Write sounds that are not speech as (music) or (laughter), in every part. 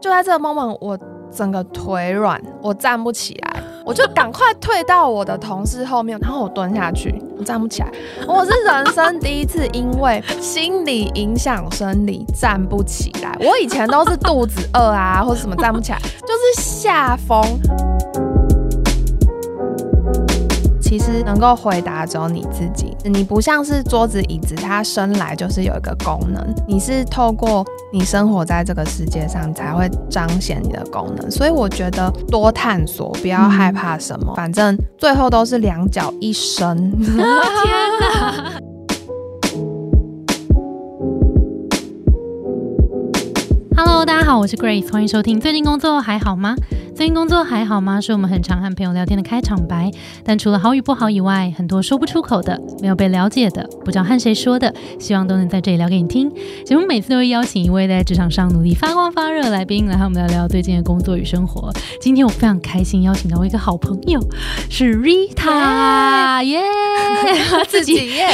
就在这个 moment，我整个腿软，我站不起来，我就赶快退到我的同事后面，然后我蹲下去，我站不起来。我是人生第一次因为心理影响生理站不起来。我以前都是肚子饿啊，或者什么站不起来，就是下风。其实能够回答只有你自己，你不像是桌子椅子，它生来就是有一个功能，你是透过你生活在这个世界上才会彰显你的功能。所以我觉得多探索，不要害怕什么，反正最后都是两脚一伸。(laughs) 天哪！Hello，大家好，我是 Grace，欢迎收听。最近工作还好吗？最近工作还好吗？是我们很常和朋友聊天的开场白。但除了好与不好以外，很多说不出口的、没有被了解的、不知道和谁说的，希望都能在这里聊给你听。节目每次都会邀请一位在职场上努力发光发热的来宾来和我们聊聊最近的工作与生活。今天我非常开心邀请到我一个好朋友，是 Rita，耶，自己耶。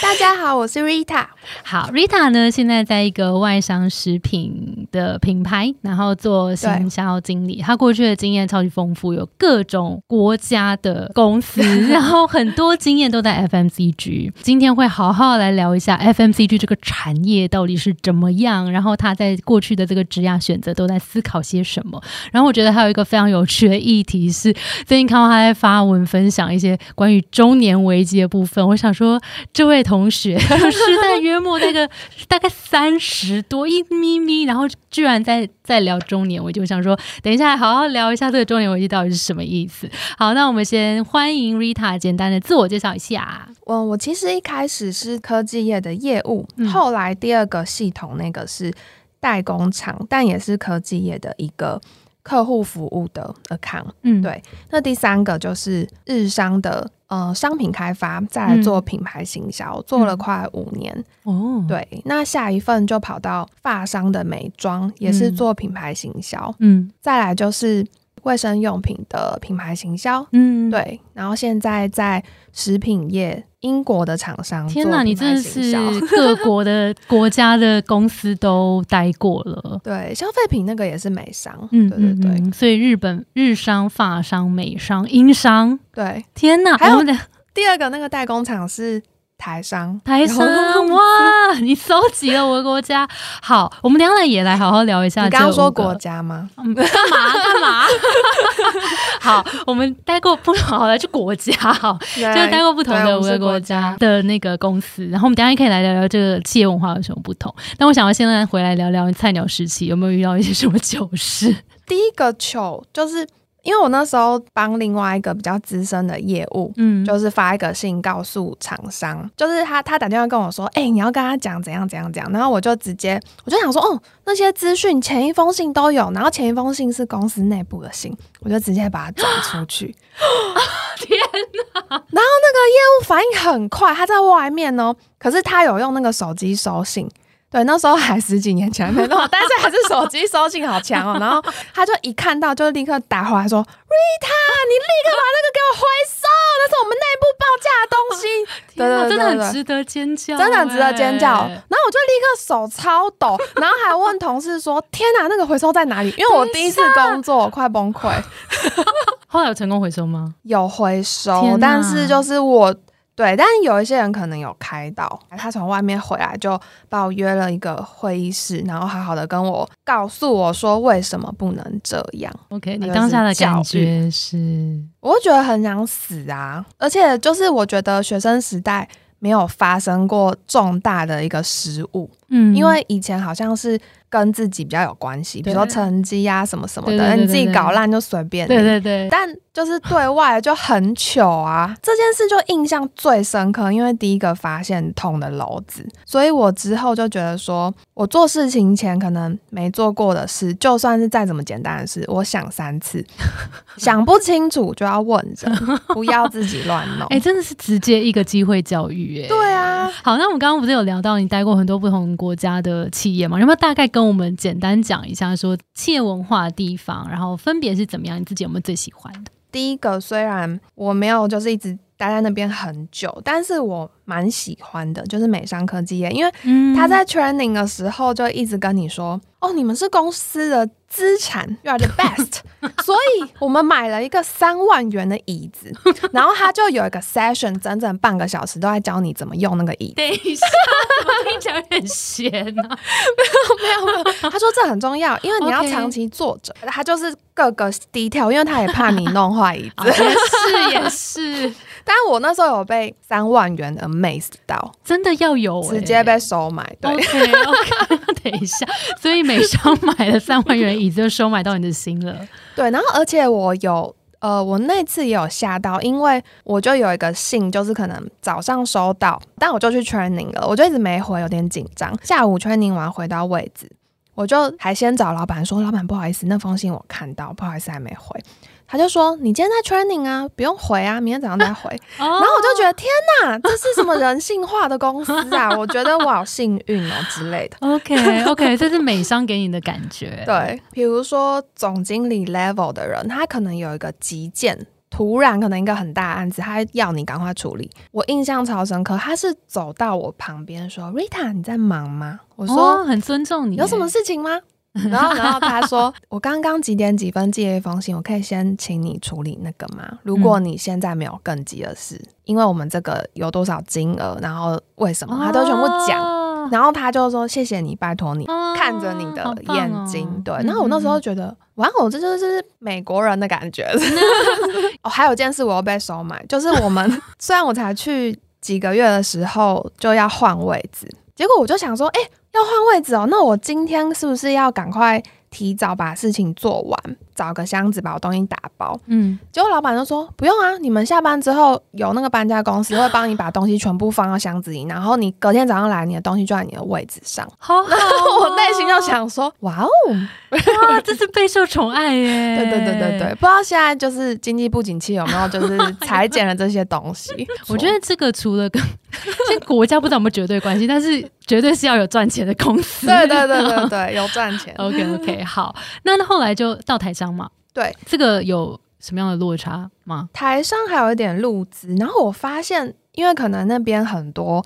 大家好，我是 Rita。好，Rita 呢，现在在一个外商食品的品牌，然后做行销经理。他过去的经验超级丰富，有各种国家的公司，(laughs) 然后很多经验都在 FMCG。今天会好好来聊一下 FMCG 这个产业到底是怎么样，然后他在过去的这个职业选择都在思考些什么。然后我觉得还有一个非常有趣的议题是，最近看到他在发文分享一些关于中年危机的部分。我想说，这位同学 (laughs) 是在约莫那个大概三十多一咪咪，然后居然在在聊中年危机。我想说，等一下好好聊一下这个中年危机到底是什么意思。好，那我们先欢迎 Rita 简单的自我介绍一下。我我其实一开始是科技业的业务，后来第二个系统那个是代工厂，但也是科技业的一个客户服务的 account。嗯，对。那第三个就是日商的呃商品开发，再来做品牌行销，做了快五年。哦，对。那下一份就跑到发商的美妆，也是做品牌行销。嗯，再来就是卫生用品的品牌行销。嗯，对。然后现在在食品业。英国的厂商，天哪，你真的是各国的 (laughs) 国家的公司都待过了。对，消费品那个也是美商，嗯，对对对。所以日本日商、法商、美商、英商，对，天哪，还有第二个那个代工厂是。台商，台商，哇！你搜集了我的国家，好，我们两个也来好好聊一下。你刚刚说国家吗？干嘛干嘛？(laughs) 好，我们待过不好的就国家，好，就待过不同的五个国家的那个公司。然后我们等下可以来聊聊这个企业文化有什么不同。但我想要现在回来聊聊菜鸟时期有没有遇到一些什么糗事。第一个糗就是。因为我那时候帮另外一个比较资深的业务，嗯，就是发一个信告诉厂商，就是他他打电话跟我说，哎，你要跟他讲怎样怎样怎样，然后我就直接我就想说，哦，那些资讯前一封信都有，然后前一封信是公司内部的信，我就直接把它转出去。(gasps) 天哪！然后那个业务反应很快，他在外面哦，可是他有用那个手机收信。对，那时候还十几年前没弄，但是还是手机收信好强哦。(laughs) 然后他就一看到就立刻打回来说：“Rita，你立刻把那个给我回收，那是我们内部报价的东西。(laughs) ”对对对，真的很值得尖叫，真的很值得尖叫。然后我就立刻手超抖，然后还问同事说：“天哪，那个回收在哪里？”因为我第一次工作，快崩溃。(laughs) 后来有成功回收吗？有回收，但是就是我。对，但有一些人可能有开导，他从外面回来就把我约了一个会议室，然后好好的跟我告诉我说为什么不能这样。OK，你当下的感觉是，我觉得很想死啊！而且就是我觉得学生时代没有发生过重大的一个失误，嗯，因为以前好像是。跟自己比较有关系，比如说成绩呀什么什么的，你自己搞烂就随便。对对对。但就是对外就很糗啊，这件事就印象最深刻，因为第一个发现捅的篓子，所以我之后就觉得说，我做事情前可能没做过的事，就算是再怎么简单的事，我想三次，(laughs) 想不清楚就要问着，(laughs) 不要自己乱弄。哎，真的是直接一个机会教育，哎。对啊。好，那我们刚刚不是有聊到你待过很多不同国家的企业吗？有没有大概跟跟我们简单讲一下，说企业文化的地方，然后分别是怎么样？你自己有没有最喜欢的？第一个，虽然我没有就是一直。待在那边很久，但是我蛮喜欢的，就是美商科技业，因为他在 training 的时候就一直跟你说，哦，你们是公司的资产，you are the (laughs) best，所以我们买了一个三万元的椅子，(laughs) 然后他就有一个 session，整整半个小时都在教你怎么用那个椅子。等一下，听起来很闲啊。(laughs) 没有没有没有，他说这很重要，因为你要长期坐着，他就是各个低调，因为他也怕你弄坏椅子。是也是。但我那时候有被三万元 amaze 到，真的要有，直接被收买。对，OK OK，(laughs) 等一下，所以美商买了三万元椅子就收买到你的心了。对，然后而且我有，呃，我那次也有吓到，因为我就有一个信，就是可能早上收到，但我就去 training 了，我就一直没回，有点紧张。下午 training 完回到位置，我就还先找老板说，老板不好意思，那封信我看到，不好意思还没回。他就说：“你今天在 training 啊，不用回啊，明天早上再回。(laughs) ”然后我就觉得天哪，这是什么人性化的公司啊？我觉得我好幸运哦之类的。(laughs) OK OK，这是美商给你的感觉。(laughs) 对，比如说总经理 level 的人，他可能有一个急件，突然可能一个很大案子，他要你赶快处理。我印象超深刻，他是走到我旁边说：“Rita，你在忙吗？”我说：“很尊重你，有什么事情吗？” (laughs) 然后，然后他说：“我刚刚几点几分寄了一封信，我可以先请你处理那个吗？如果你现在没有更急的事，因为我们这个有多少金额，然后为什么，他都全部讲。然后他就说：谢谢你，拜托你，看着你的眼睛。对。然后我那时候觉得，哇哦，这就是美国人的感觉。(laughs) 哦，还有件事我又被收买，就是我们 (laughs) 虽然我才去几个月的时候就要换位置，结果我就想说，哎。”要换位置哦，那我今天是不是要赶快提早把事情做完，找个箱子把我东西打包？嗯，结果老板就说不用啊，你们下班之后有那个搬家公司会帮你把东西全部放到箱子里，然后你隔天早上来，你的东西就在你的位置上。好，然 (laughs) 后我内心就想说，哇哦，哇，这是备受宠爱耶！(laughs) 对对对对对，不知道现在就是经济不景气有没有就是裁减了这些东西？(laughs) 我觉得这个除了跟现在国家不知道有没有绝对关系，但是绝对是要有赚钱的公司。对对对对对，有赚钱。OK OK，好，那后来就到台商嘛。对，这个有什么样的落差吗？台商还有一点路资，然后我发现，因为可能那边很多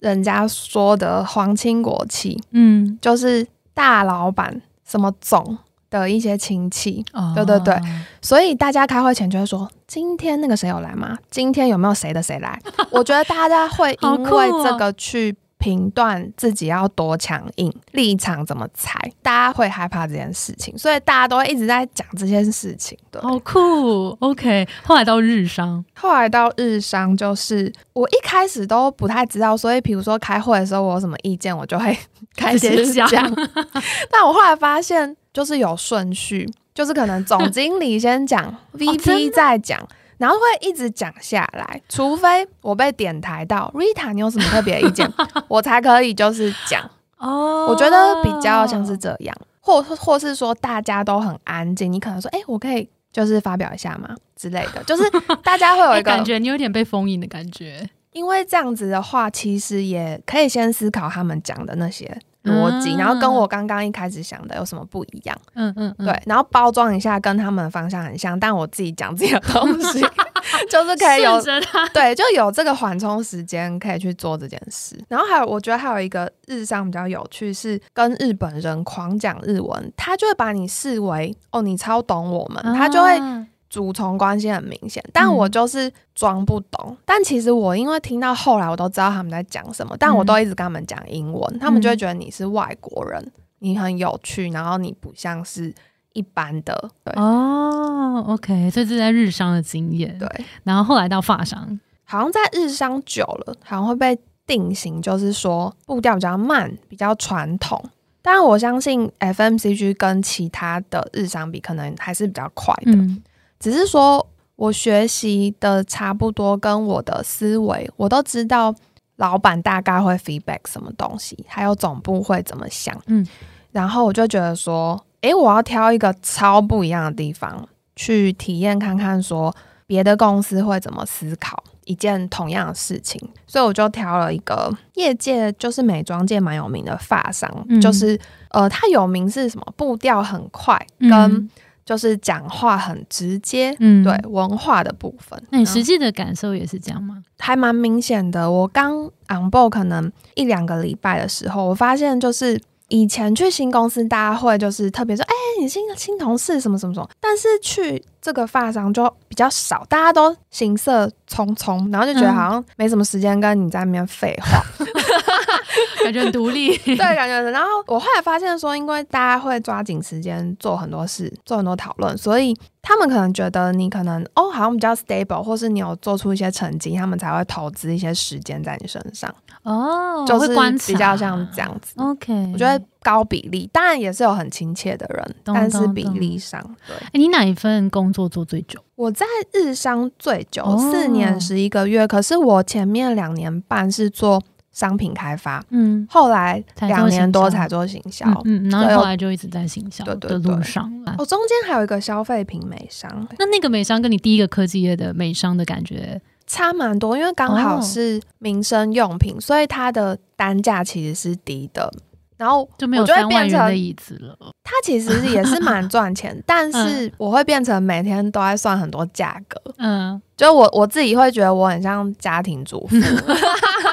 人家说的皇亲国戚，嗯，就是大老板什么总。的一些亲戚，对对对，所以大家开会前就会说：今天那个谁有来吗？今天有没有谁的谁来？我觉得大家会因为 (laughs) 这个去评断自己要多强硬，立场怎么踩，大家会害怕这件事情，所以大家都会一直在讲这件事情。对，好酷。OK，后来到日商，后来到日商，就是我一开始都不太知道，所以比如说开会的时候，我有什么意见，我就会开始讲。(laughs) 但我后来发现。就是有顺序，就是可能总经理先讲，(laughs) VP 再讲，然后会一直讲下来，除非我被点台到 Rita，你有什么特别意见，(laughs) 我才可以就是讲。哦，我觉得比较像是这样，或或是说大家都很安静，你可能说，哎，我可以就是发表一下吗之类的，(laughs) 就是大家会有一个感觉，你有点被封印的感觉。因为这样子的话，其实也可以先思考他们讲的那些。逻辑，然后跟我刚刚一开始想的有什么不一样？嗯嗯，对，然后包装一下，跟他们的方向很像，但我自己讲自己的东西，(laughs) 就是可以有对，就有这个缓冲时间可以去做这件事。然后还有，我觉得还有一个日上比较有趣，是跟日本人狂讲日文，他就会把你视为哦，你超懂我们，他就会。主从关系很明显，但我就是装不懂。但其实我因为听到后来，我都知道他们在讲什么，但我都一直跟他们讲英文，他们就会觉得你是外国人，你很有趣，然后你不像是一般的。对哦，OK，这是在日商的经验。对，然后后来到法商，好像在日商久了，好像会被定型，就是说步调比较慢，比较传统。但，我相信 FMCG 跟其他的日商比，可能还是比较快的。只是说，我学习的差不多，跟我的思维，我都知道老板大概会 feedback 什么东西，还有总部会怎么想。嗯，然后我就觉得说，诶，我要挑一个超不一样的地方去体验看看，说别的公司会怎么思考一件同样的事情。所以我就挑了一个业界就是美妆界蛮有名的发商，就是呃，它有名是什么？步调很快，跟就是讲话很直接，嗯，对文化的部分。那你实际的感受也是这样吗？还蛮明显的。我刚 on board 可能一两个礼拜的时候，我发现就是以前去新公司，大家会就是特别说，哎，你新新同事什么什么什么，但是去这个发商就比较少，大家都行色匆匆，然后就觉得好像没什么时间跟你在那边废话。(laughs) (laughs) 感觉很独立，对，感觉。然后我后来发现说，因为大家会抓紧时间做很多事，做很多讨论，所以他们可能觉得你可能哦，好像比较 stable，或是你有做出一些成绩，他们才会投资一些时间在你身上。哦，就是比较像这样子。OK，我觉得高比例，当然也是有很亲切的人，但是比例上，对。你哪一份工作做最久？我在日商最久，四年十一个月。可是我前面两年半是做。商品开发，嗯，后来两年多才做行销，嗯，然后后来就一直在行销的路上。哦，中间还有一个消费品美商，那那个美商跟你第一个科技业的美商的感觉差蛮多，因为刚好是民生用品，所以它的单价其实是低的。然后就没有三万元的椅子了。它其实也是蛮赚钱，(laughs) 但是我会变成每天都在算很多价格。嗯，就我我自己会觉得我很像家庭主妇。(laughs)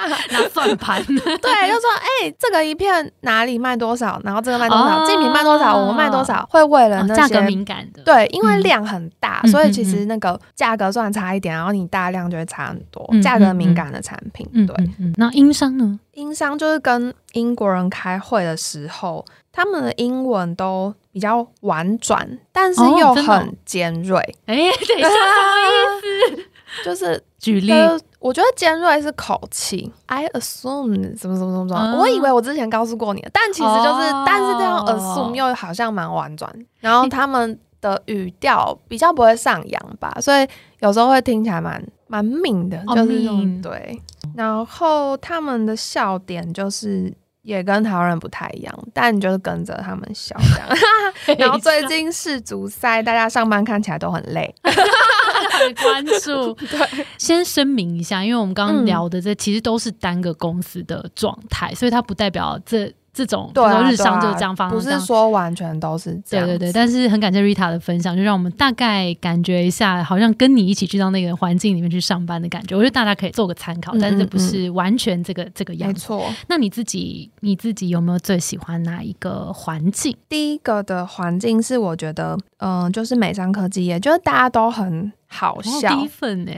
(laughs) 拿算盘，(laughs) 对，就说哎，这个一片哪里卖多少，然后这个卖多少，竞品卖多少，我们卖多少，会为了那些价格敏感的，对，因为量很大，所以其实那个价格算差一点，然后你大量就会差很多。价格敏感的产品，对。那英商呢？英商就是跟英国人开会的时候，他们的英文都比较婉转，但是又很尖锐。哎，等一下，什么意思？就是举例。我觉得尖锐是口气，I assume 怎么怎么怎么怎么，我以为我之前告诉过你，但其实就是，但是这样 assume 又好像蛮婉转，然后他们的语调比较不会上扬吧，所以有时候会听起来蛮蛮命的，就是对，然后他们的笑点就是。也跟台湾人不太一样，但你就是跟着他们笑这样。(laughs) 然后最近世足赛，大家上班看起来都很累，(laughs) 很关注。(laughs) 对，先声明一下，因为我们刚刚聊的这其实都是单个公司的状态，所以它不代表这。这种对日商就是这样方，不是说完全都是这样。对对对，但是很感谢 Rita 的分享，就让我们大概感觉一下，好像跟你一起去到那个环境里面去上班的感觉。我觉得大家可以做个参考，但是不是完全这个这个样子。没错。那你自己你自己有没有最喜欢哪一个环境？第一个的环境是我觉得，嗯，就是美商科技业，就是大家都很好笑。第一份呢，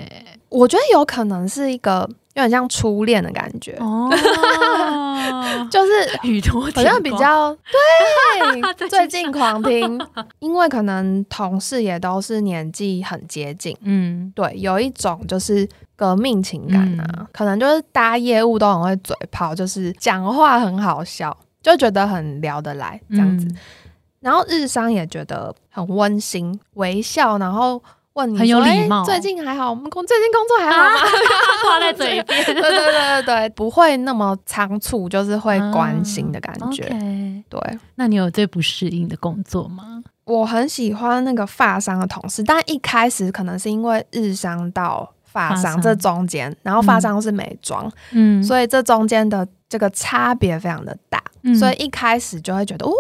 我觉得有可能是一个。有点像初恋的感觉哦，就是宇多好像比较对，(laughs) 最近狂听，因为可能同事也都是年纪很接近，嗯，对，有一种就是革命情感啊，可能就是大家业务都很会嘴炮，就是讲话很好笑，就觉得很聊得来这样子，然后日商也觉得很温馨，微笑，然后。问你很有礼貌，最近还好？我们工最近工作还好吗？(laughs) 挂在嘴边，(laughs) 对对对对对，不会那么仓促，就是会关心的感觉。对，那你有最不适应的工作吗？我很喜欢那个发商的同事，但一开始可能是因为日商到发商这中间，然后发商是美妆，嗯，所以这中间的这个差别非常的大。所以一开始就会觉得，哦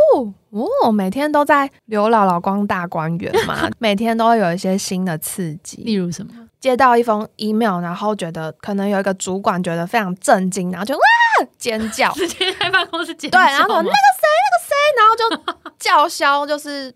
哦，每天都在刘姥姥光大观园嘛，(laughs) 每天都会有一些新的刺激。例如什么？接到一封 email，然后觉得可能有一个主管觉得非常震惊，然后就哇尖叫，(laughs) 直接在办公室尖叫。对，然后那个谁，那个谁，然后就叫嚣，就是。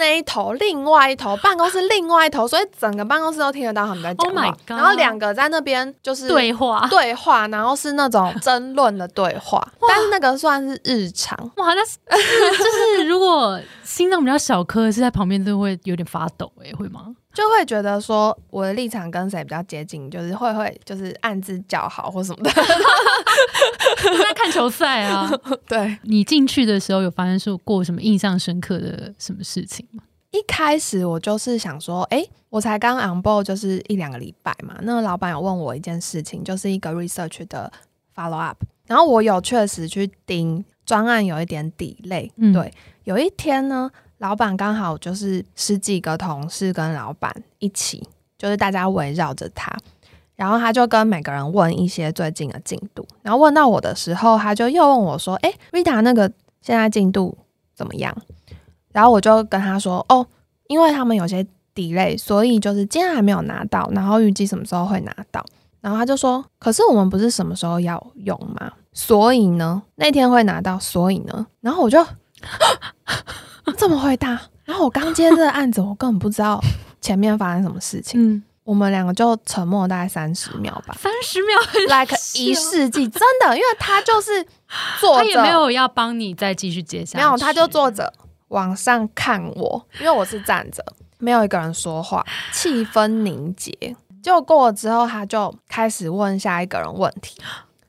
那一头，另外一头办公室，另外一头，所以整个办公室都听得到他们在讲话。然后两个在那边就是对话，对话，然后是那种争论的对话。但是那个算是日常。哇，那是 (laughs) 就是如果心脏比较小颗，是在旁边都会有点发抖，哎，会吗？就会觉得说我的立场跟谁比较接近，就是会会就是暗自叫好或什么的。(laughs) 在看球赛啊？(laughs) 对你进去的时候有发生说过什么印象深刻的什么事情吗？一开始我就是想说，哎，我才刚 on board 就是一两个礼拜嘛。那个老板有问我一件事情，就是一个 research 的 follow up，然后我有确实去盯专案，有一点底类。对，有一天呢。老板刚好就是十几个同事跟老板一起，就是大家围绕着他，然后他就跟每个人问一些最近的进度，然后问到我的时候，他就又问我说：“哎，Rita，那个现在进度怎么样？”然后我就跟他说：“哦，因为他们有些 delay，所以就是今天还没有拿到，然后预计什么时候会拿到。然后他就说：“可是我们不是什么时候要用吗？所以呢，那天会拿到。所以呢，然后我就 (laughs) 这么回答。然后我刚接这个案子，我根本不知道 (laughs) 前面发生什么事情。嗯，我们两个就沉默大概三十秒吧，三十秒，like (laughs) 一世纪，真的，因为他就是坐着，他也没有要帮你再继续接下，没有，他就坐着往上看我，因为我是站着，没有一个人说话，气氛凝结。就过了之后，他就开始问下一个人问题，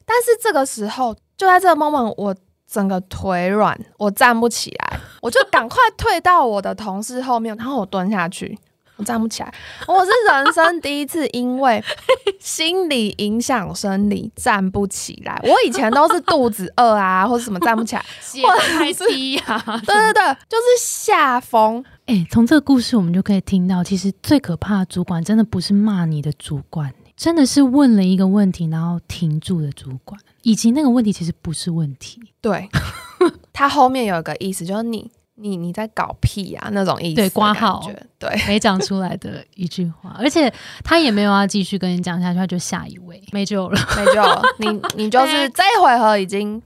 但是这个时候就在这个 moment，我整个腿软，我站不起来，(laughs) 我就赶快退到我的同事后面，然后我蹲下去，我站不起来。我是人生第一次因为 (laughs) 心理影响生理站不起来，我以前都是肚子饿啊，或者什么站不起来，(laughs) 血太低啊，对对对，就是下风。哎，从这个故事我们就可以听到，其实最可怕的主管真的不是骂你的主管，真的是问了一个问题然后停住的主管，以及那个问题其实不是问题。对，(laughs) 他后面有一个意思，就是你你你在搞屁啊那种意思，对，挂号，对，(laughs) 没讲出来的一句话，而且他也没有要继续跟你讲下去，他就下一位，没救了，没救了，你 (laughs) 你就是这一回合已经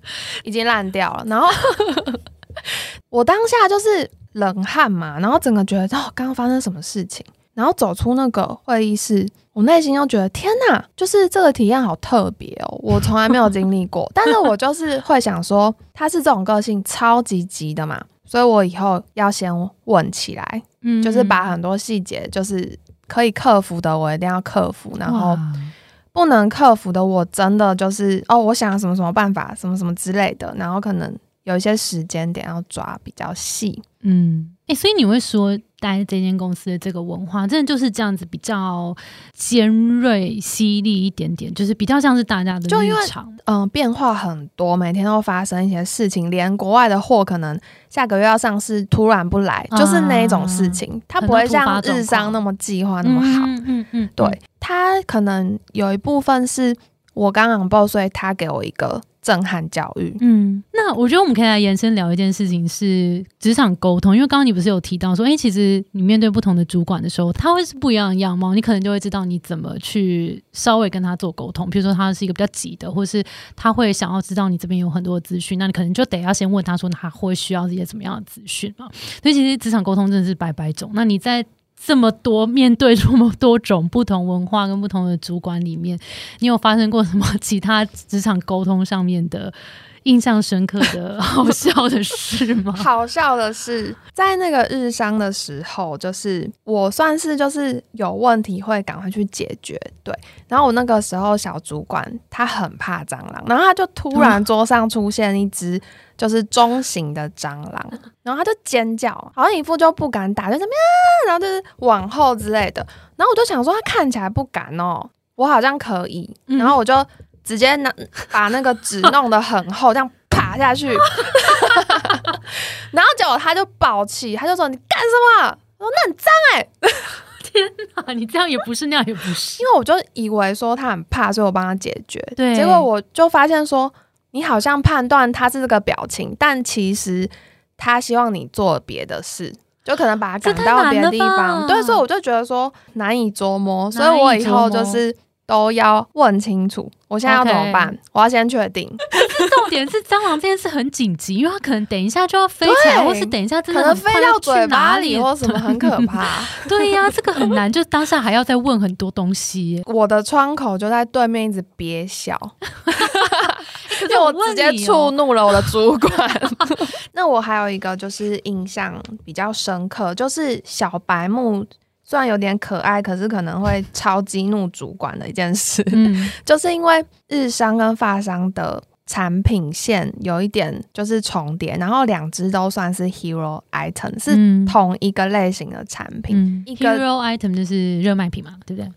已经烂掉了。然后我当下就是。冷汗嘛，然后整个觉得哦，刚刚发生什么事情？然后走出那个会议室，我内心又觉得天哪，就是这个体验好特别哦，我从来没有经历过。但是我就是会想说，他是这种个性超级急的嘛，所以我以后要先问起来，嗯，就是把很多细节，就是可以克服的，我一定要克服，然后不能克服的，我真的就是哦，我想什么什么办法，什么什么之类的，然后可能。有一些时间点要抓比较细，嗯，哎，所以你会说，待这间公司的这个文化，真的就是这样子，比较尖锐、犀利一点点，就是比较像是大家的日常，嗯，变化很多，每天都发生一些事情，连国外的货可能下个月要上市，突然不来，就是那一种事情，它不会像日商那么计划那么好，嗯嗯，对，它可能有一部分是我刚刚报，所以他给我一个。震撼教育，嗯，那我觉得我们可以来延伸聊一件事情，是职场沟通。因为刚刚你不是有提到说，哎，其实你面对不同的主管的时候，他会是不一样的样貌，你可能就会知道你怎么去稍微跟他做沟通。比如说他是一个比较急的，或是他会想要知道你这边有很多资讯，那你可能就得要先问他说他会需要一些怎么样的资讯嘛。所以其实职场沟通真的是百百种。那你在这么多面对这么多种不同文化跟不同的主管里面，你有发生过什么其他职场沟通上面的印象深刻的好笑的事吗？(laughs) 好笑的是，在那个日商的时候，就是我算是就是有问题会赶快去解决，对。然后我那个时候小主管他很怕蟑螂，然后他就突然桌上出现一只。就是中型的蟑螂，(laughs) 然后他就尖叫，好像一副就不敢打，就怎么样，然后就是往后之类的。然后我就想说，他看起来不敢哦，我好像可以。然后我就直接拿把那个纸弄得很厚，这样爬下去。(laughs) 然后结果他就爆气，他就说：“你干什么？”我说：“那很脏哎！” (laughs) 天哪，你这样也不是，那样也不是。因为我就以为说他很怕，所以我帮他解决。对，结果我就发现说。你好像判断他是这个表情，但其实他希望你做别的事，就可能把他赶到别的地方。对，所以我就觉得说难以捉摸，所以我以后就是都要问清楚，我现在要怎么办？我要先确定。重点是蟑螂这件事很紧急，因为它可能等一下就要飞起来，或是等一下真的可能飞到嘴巴里或什么，很可怕。(laughs) 对呀，这个很难，就当下还要再问很多东西。我的窗口就在对面，一直憋笑。就我直接触怒了我的主管。(laughs) 那我还有一个就是印象比较深刻，就是小白木虽然有点可爱，可是可能会超激怒主管的一件事。嗯，(laughs) 就是因为日商跟发商的产品线有一点就是重叠，然后两只都算是 hero item，是同一个类型的产品。一个 hero item 就是热卖品嘛，对不对？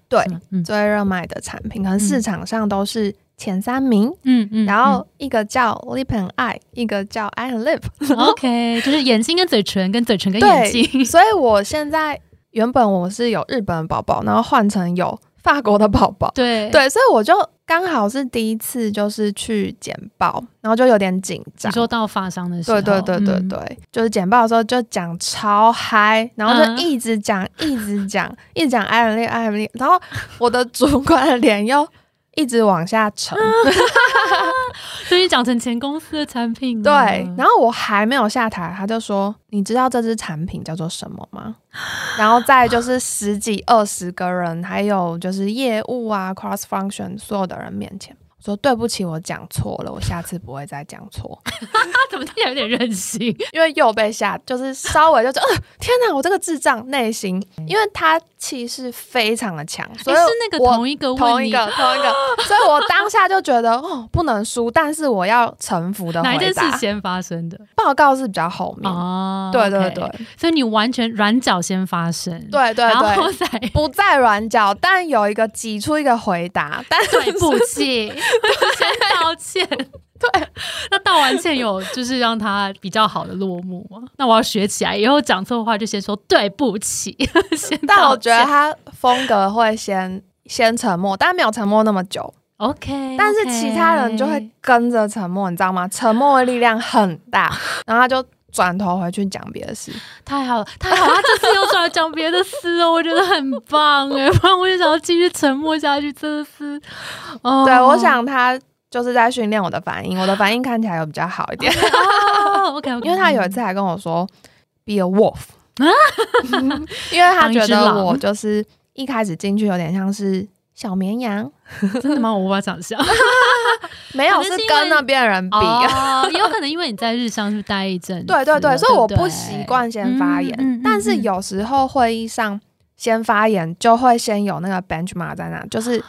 对，最热卖的产品，可能市场上都是。前三名，嗯嗯，然后一个叫 lip and eye，一个叫 eye and lip，OK，就是眼睛跟嘴唇，跟嘴唇跟眼睛。(laughs) 所以我现在原本我是有日本宝宝，然后换成有法国的宝宝，对。对，所以我就刚好是第一次，就是去剪报，然后就有点紧张。说到发商的时候，对对对对对，就是剪报的时候就讲超嗨，然后就一直讲，一直讲，一直讲艾伦丽，艾伦丽，然后我的主管的脸又。一直往下沉，(laughs) 所以讲成前公司的产品。对，然后我还没有下台，他就说：“你知道这支产品叫做什么吗？” (gasps) 然后再就是十几二十个人，还有就是业务啊，cross function 所有的人面前。说对不起，我讲错了，我下次不会再讲错。(laughs) 怎么听起来有点任性？(laughs) 因为又被吓，就是稍微就呃，天哪，我这个智障内心，因为他气势非常的强，所以是那个同一个同一个同一个，(laughs) 所以我当下就觉得哦，不能输，但是我要臣服的。哪一件事先发生的？报告是比较后面哦，对对对，所以你完全软脚先发生，对对对，不再软脚，但有一个挤出一个回答，但对不起。先道歉，(laughs) 对，那道完歉有就是让他比较好的落幕吗？那我要学起来，以后讲错话就先说对不起。(laughs) 但我觉得他风格会先先沉默，但没有沉默那么久。OK，但是其他人就会跟着沉默，你知道吗？沉默的力量很大，然后他就。转头回去讲别的事，太好了，太好了！他这次又转来讲别的事哦，(laughs) 我觉得很棒哎，不然我就想要继续沉默下去，真的是。哦，对，我想他就是在训练我的反应，我的反应看起来有比较好一点。(laughs) OK，(laughs) 因为他有一次还跟我说 “be a wolf”，因为他觉得我就是一开始进去有点像是。小绵羊，(laughs) 真的吗？我无法想象，(laughs) 没有是跟那边人比，也有可能因为你在日商是待一阵，(laughs) 对对对，所以我不习惯先发言，但是有时候会议上先发言就会先有那个 benchmark 在那，就是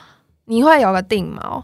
你会有个定锚。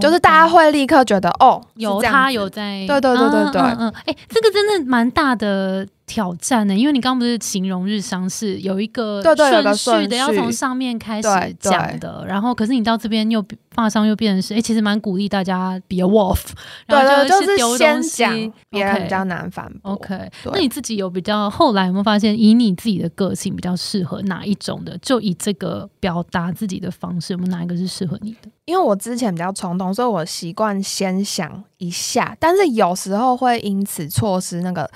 就是大家会立刻觉得哦，有他有在，对对对对对，嗯，哎，这个真的蛮大的挑战呢，因为你刚不是形容日商是有一个顺序的，要从上面开始讲的，然后可是你到这边又发商又变成是，哎，其实蛮鼓励大家 be a wolf，对对，就是先讲别人比较难反驳。OK，那你自己有比较后来有没有发现，以你自己的个性比较适合哪一种的？就以这个表达自己的方式，有没有哪一个是适合你的？因为我之前比较冲动，所以我习惯先想一下，但是有时候会因此错失那个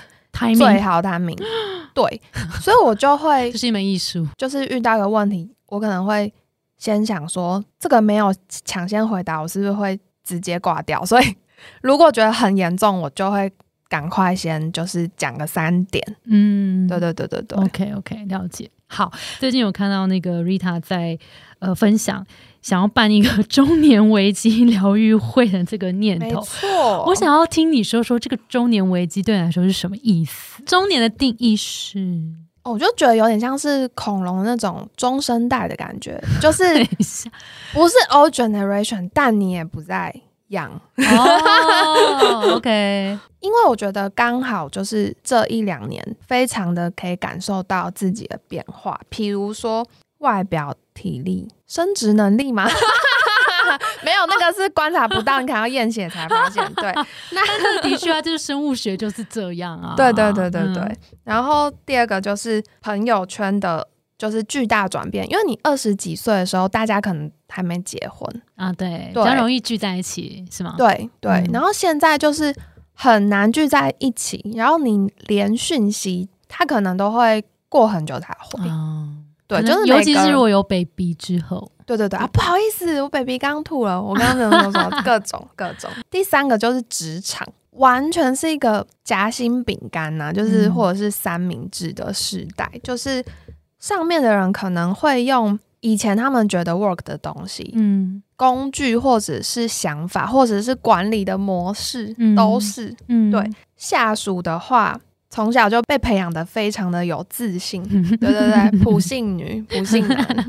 最好的名。(gasps) 对，所以我就会 (laughs) 这是一门艺术，就是遇到一个问题，我可能会先想说这个没有抢先回答，我是不是会直接挂掉？所以如果觉得很严重，我就会赶快先就是讲个三点。嗯，对对对对对，OK OK，了解。好，最近有看到那个 Rita 在呃分享。想要办一个中年危机疗愈会的这个念头，没错。我想要听你说说这个中年危机对你来说是什么意思？中年的定义是，我就觉得有点像是恐龙那种中生代的感觉，(laughs) 就是不是 old generation，但你也不再 young。OK，(laughs) 因为我觉得刚好就是这一两年，非常的可以感受到自己的变化，譬如说外表。体力、生殖能力吗？(laughs) (laughs) 没有，那个是观察不到，你可能要验血才发现。对，(laughs) 那的确啊，就是生物学就是这样啊。对对对对对。然后第二个就是朋友圈的，就是巨大转变，因为你二十几岁的时候，大家可能还没结婚啊，对，比较容易聚在一起，是吗？对对。然后现在就是很难聚在一起，然后你连讯息，他可能都会过很久才回。对，就是尤其是如果有 baby 之后，对对对啊，不好意思，我 baby 刚吐了，我刚刚怎么说说各种各种。(laughs) 第三个就是职场，完全是一个夹心饼干呐，就是或者是三明治的时代，就是上面的人可能会用以前他们觉得 work 的东西，嗯，工具或者是想法，或者是管理的模式，都是，嗯，对，下属的话。从小就被培养的非常的有自信，(laughs) 对对对，普信女、(laughs) 普信男，(laughs)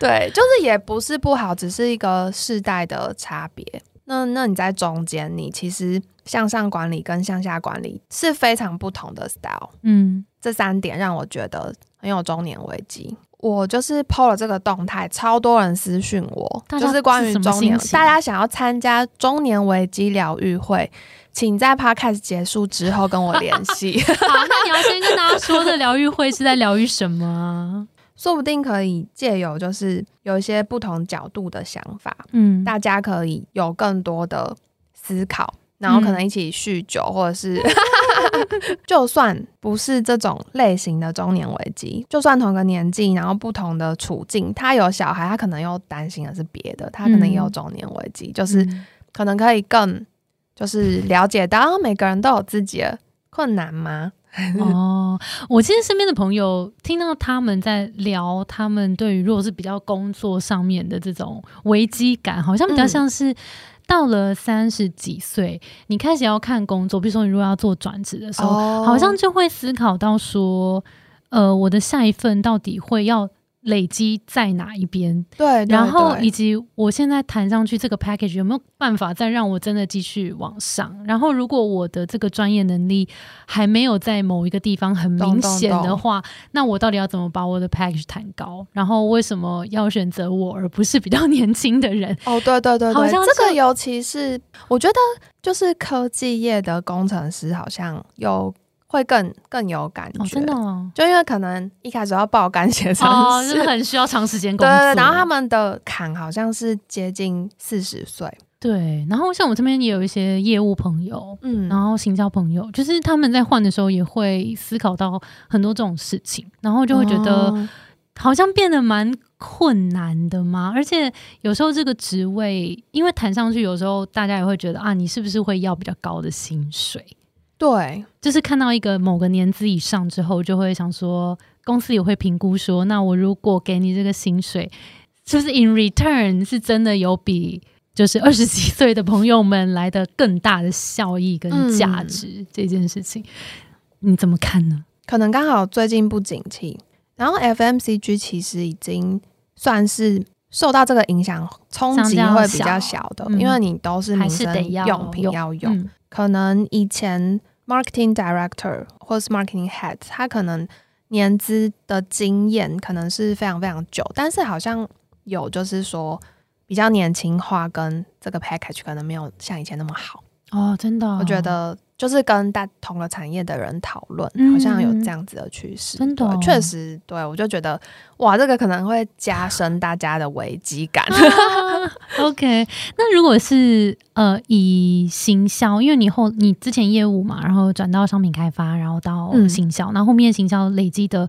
对，就是也不是不好，只是一个世代的差别。那那你在中间，你其实向上管理跟向下管理是非常不同的 style。嗯，这三点让我觉得很有中年危机。我就是 PO 了这个动态，超多人私讯我，就是关于中年，大家想要参加中年危机疗愈会。请在 podcast 结束之后跟我联系。(laughs) 好，那你要先跟大家说，这疗愈会是在疗愈什么？说不定可以借由就是有一些不同角度的想法，嗯，大家可以有更多的思考。然后可能一起酗酒，或者是 (laughs) 就算不是这种类型的中年危机，就算同个年纪，然后不同的处境，他有小孩，他可能又担心的是别的，他可能也有中年危机，就是可能可以更就是了解到每个人都有自己的困难吗？(laughs) 哦，我其实身边的朋友听到他们在聊他们对于如果是比较工作上面的这种危机感，好像比较像是。到了三十几岁，你开始要看工作，比如说你如果要做转职的时候，好像就会思考到说，呃，我的下一份到底会要。累积在哪一边？对，然后以及我现在谈上去这个 package 有没有办法再让我真的继续往上？然后如果我的这个专业能力还没有在某一个地方很明显的话，那我到底要怎么把我的 package 谈高？然后为什么要选择我而不是比较年轻的人？哦，对对对，好像这个尤其是我觉得就是科技业的工程师好像有。会更更有感觉，真的，就因为可能一开始要报干写程式，就是很需要长时间工作。对，然后他们的坎好像是接近四十岁。对，然后像我这边也有一些业务朋友，嗯，然后行销朋友，就是他们在换的时候也会思考到很多这种事情，然后就会觉得好像变得蛮困难的嘛。而且有时候这个职位，因为谈上去，有时候大家也会觉得啊，你是不是会要比较高的薪水？对，就是看到一个某个年资以上之后，就会想说，公司也会评估说，那我如果给你这个薪水，是不是 in return 是真的有比就是二十几岁的朋友们来的更大的效益跟价值这件事情，你怎么看呢？可能刚好最近不景气，然后 FMCG 其实已经算是受到这个影响冲击会比较小的，因为你都是民生用品要用，可能以前。Marketing Director 或是 Marketing Head，他可能年资的经验可能是非常非常久，但是好像有就是说比较年轻化，跟这个 package 可能没有像以前那么好哦，真的，我觉得。就是跟大同个产业的人讨论，好像有这样子的趋势。真的，确实，对我就觉得，哇，这个可能会加深大家的危机感。(laughs) (laughs) OK，那如果是呃以行销，因为你后你之前业务嘛，然后转到商品开发，然后到行销，那后后面行销累积的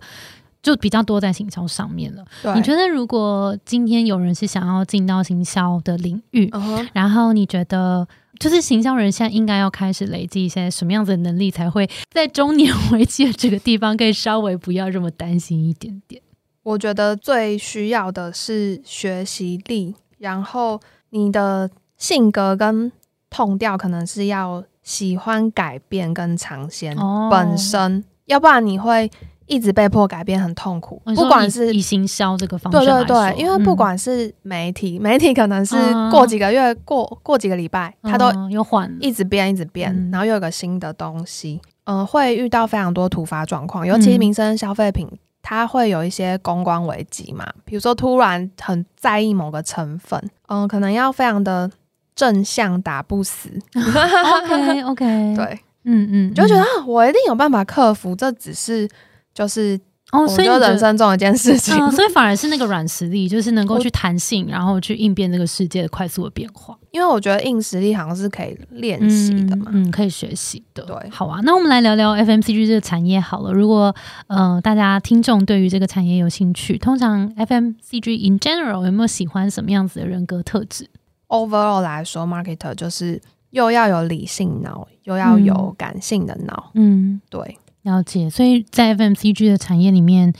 就比较多在行销上面了。你觉得如果今天有人是想要进到行销的领域，然后你觉得？就是行销人现在应该要开始累积一些什么样子的能力，才会在中年危机的这个地方可以稍微不要这么担心一点点。我觉得最需要的是学习力，然后你的性格跟痛调可能是要喜欢改变跟尝鲜本身，要不然你会。一直被迫改变很痛苦，不管是以行销这个方式，对对对，因为不管是媒体，媒体可能是过几个月、过过几个礼拜，它都又换，一直变，一直变，然后又有个新的东西，嗯，会遇到非常多突发状况，尤其民生消费品，它会有一些公关危机嘛，比如说突然很在意某个成分，嗯，可能要非常的正向打不死，OK OK，(laughs) 对，嗯嗯，就觉得啊，我一定有办法克服，这只是。就是哦，所以人生中一件事情，所以反而是那个软实力，就是能够去弹性，然后去应变这个世界的快速的变化。因为我觉得硬实力好像是可以练习的嘛，嗯，可以学习的。对，好啊，那我们来聊聊 FMCG 这个产业好了。如果呃大家听众对于这个产业有兴趣，通常 FMCG in general 有没有喜欢什么样子的人格特质？Overall 来说，marketer 就是又要有理性脑，又要有感性的脑。嗯，对。了解，所以在 FMCG 的产业里面，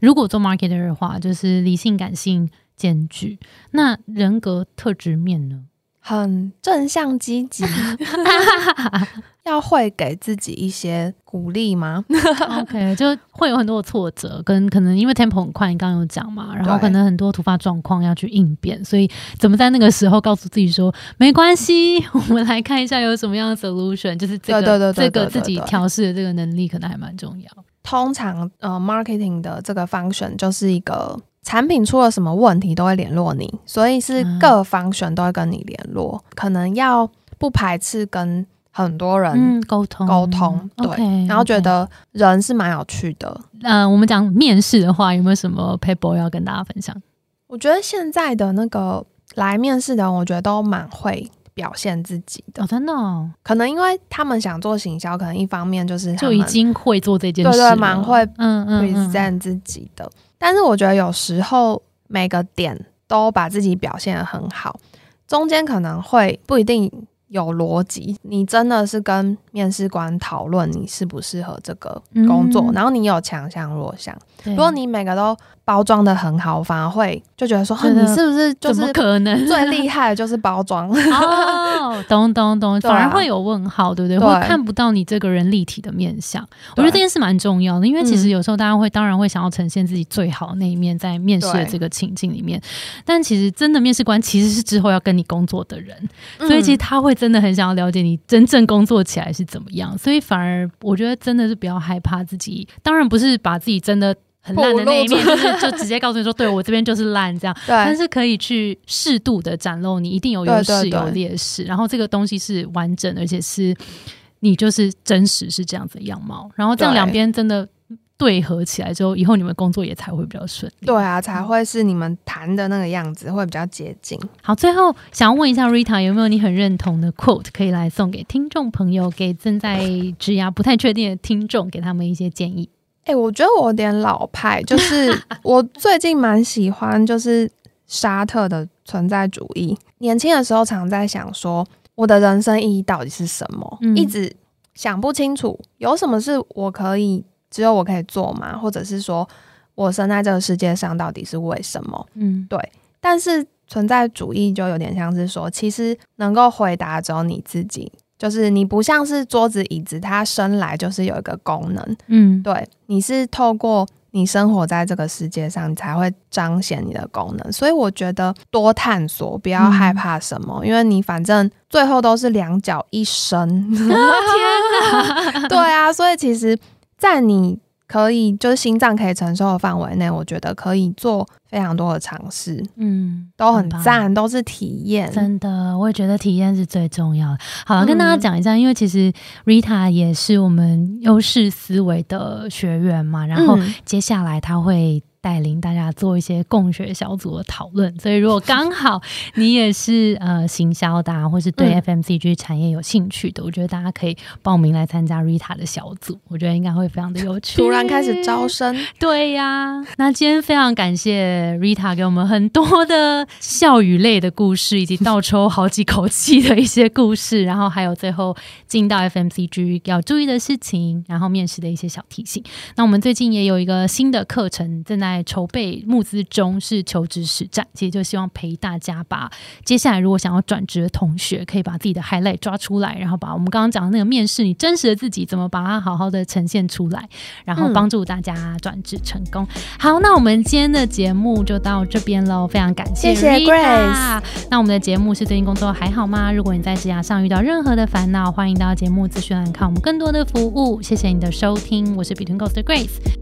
如果做 marketer 的话，就是理性、感性兼具。那人格特质面呢？很正向积极，(laughs) 要会给自己一些鼓励吗？(laughs) OK，就会有很多的挫折，跟可能因为 tempo 很快，你刚刚有讲嘛，然后可能很多突发状况要去应变，所以怎么在那个时候告诉自己说没关系？我们来看一下有什么样的 solution，就是这个这个自己调试的这个能力可能还蛮重要。通常呃，marketing 的这个 function 就是一个。产品出了什么问题都会联络你，所以是各方选都会跟你联络。可能要不排斥跟很多人沟通沟通，对，然后觉得人是蛮有趣的。呃，我们讲面试的话，有没有什么 paper 要跟大家分享？我觉得现在的那个来面试的人，我觉得都蛮会表现自己的。真的，可能因为他们想做行销，可能一方面就是就已经会做这件事，对对，蛮会嗯嗯 present 自己的。但是我觉得有时候每个点都把自己表现的很好，中间可能会不一定。有逻辑，你真的是跟面试官讨论你适不适合这个工作，然后你有强项弱项。如果你每个都包装的很好，反而会就觉得说，你是不是就是可能最厉害的就是包装？(laughs) 哦，懂懂懂，(laughs) 反而会有问号，对不对？会看不到你这个人立体的面相。我觉得这件事蛮重要的，因为其实有时候大家会当然会想要呈现自己最好的那一面在面试的这个情境里面，但其实真的面试官其实是之后要跟你工作的人，所以其实他会真的很想要了解你真正工作起来是怎么样。所以反而我觉得真的是不要害怕自己，当然不是把自己真的。很烂的那一面，就是就直接告诉你说，对我这边就是烂这样。对，但是可以去适度的展露你一定有优势有劣势，然后这个东西是完整，而且是你就是真实是这样子的样貌，然后这样两边真的对合起来之后，以后你们工作也才会比较顺利。对啊，才会是你们谈的那个样子会比较接近。好，最后想要问一下 Rita，有没有你很认同的 quote 可以来送给听众朋友，给正在职涯不太确定的听众，给他们一些建议。哎，我觉得我有点老派，就是 (laughs) 我最近蛮喜欢就是沙特的存在主义。年轻的时候常在想说，我的人生意义到底是什么？一直想不清楚，有什么是我可以只有我可以做吗？或者是说我生在这个世界上到底是为什么？嗯，对。但是存在主义就有点像是说，其实能够回答只有你自己。就是你不像是桌子椅子，它生来就是有一个功能，嗯，对，你是透过你生活在这个世界上，你才会彰显你的功能。所以我觉得多探索，不要害怕什么，因为你反正最后都是两脚一伸。(laughs) 天哪！(laughs) 对啊，所以其实，在你。可以，就是心脏可以承受的范围内，我觉得可以做非常多的尝试，嗯，都很赞，都是体验。真的，我也觉得体验是最重要的。好了，跟大家讲一下，因为其实 Rita 也是我们优势思维的学员嘛，然后接下来他会。带领大家做一些共学小组的讨论，所以如果刚好你也是呃行销的，或是对 FMCG 产业有兴趣的，我觉得大家可以报名来参加 Rita 的小组，我觉得应该会非常的有趣。突然开始招生，对呀。那今天非常感谢 Rita 给我们很多的笑语类的故事，以及倒抽好几口气的一些故事，然后还有最后进到 FMCG 要注意的事情，然后面试的一些小提醒。那我们最近也有一个新的课程正在。在筹备募资中是求职实战，其实就希望陪大家把接下来如果想要转职的同学，可以把自己的 highlight 抓出来，然后把我们刚刚讲的那个面试你真实的自己怎么把它好好的呈现出来，然后帮助大家转职成功。好，那我们今天的节目就到这边喽，非常感谢，谢谢 Grace。那我们的节目是最近工作还好吗？如果你在职涯上遇到任何的烦恼，欢迎到节目资讯栏看我们更多的服务。谢谢你的收听，我是 Between Ghost 的 Grace。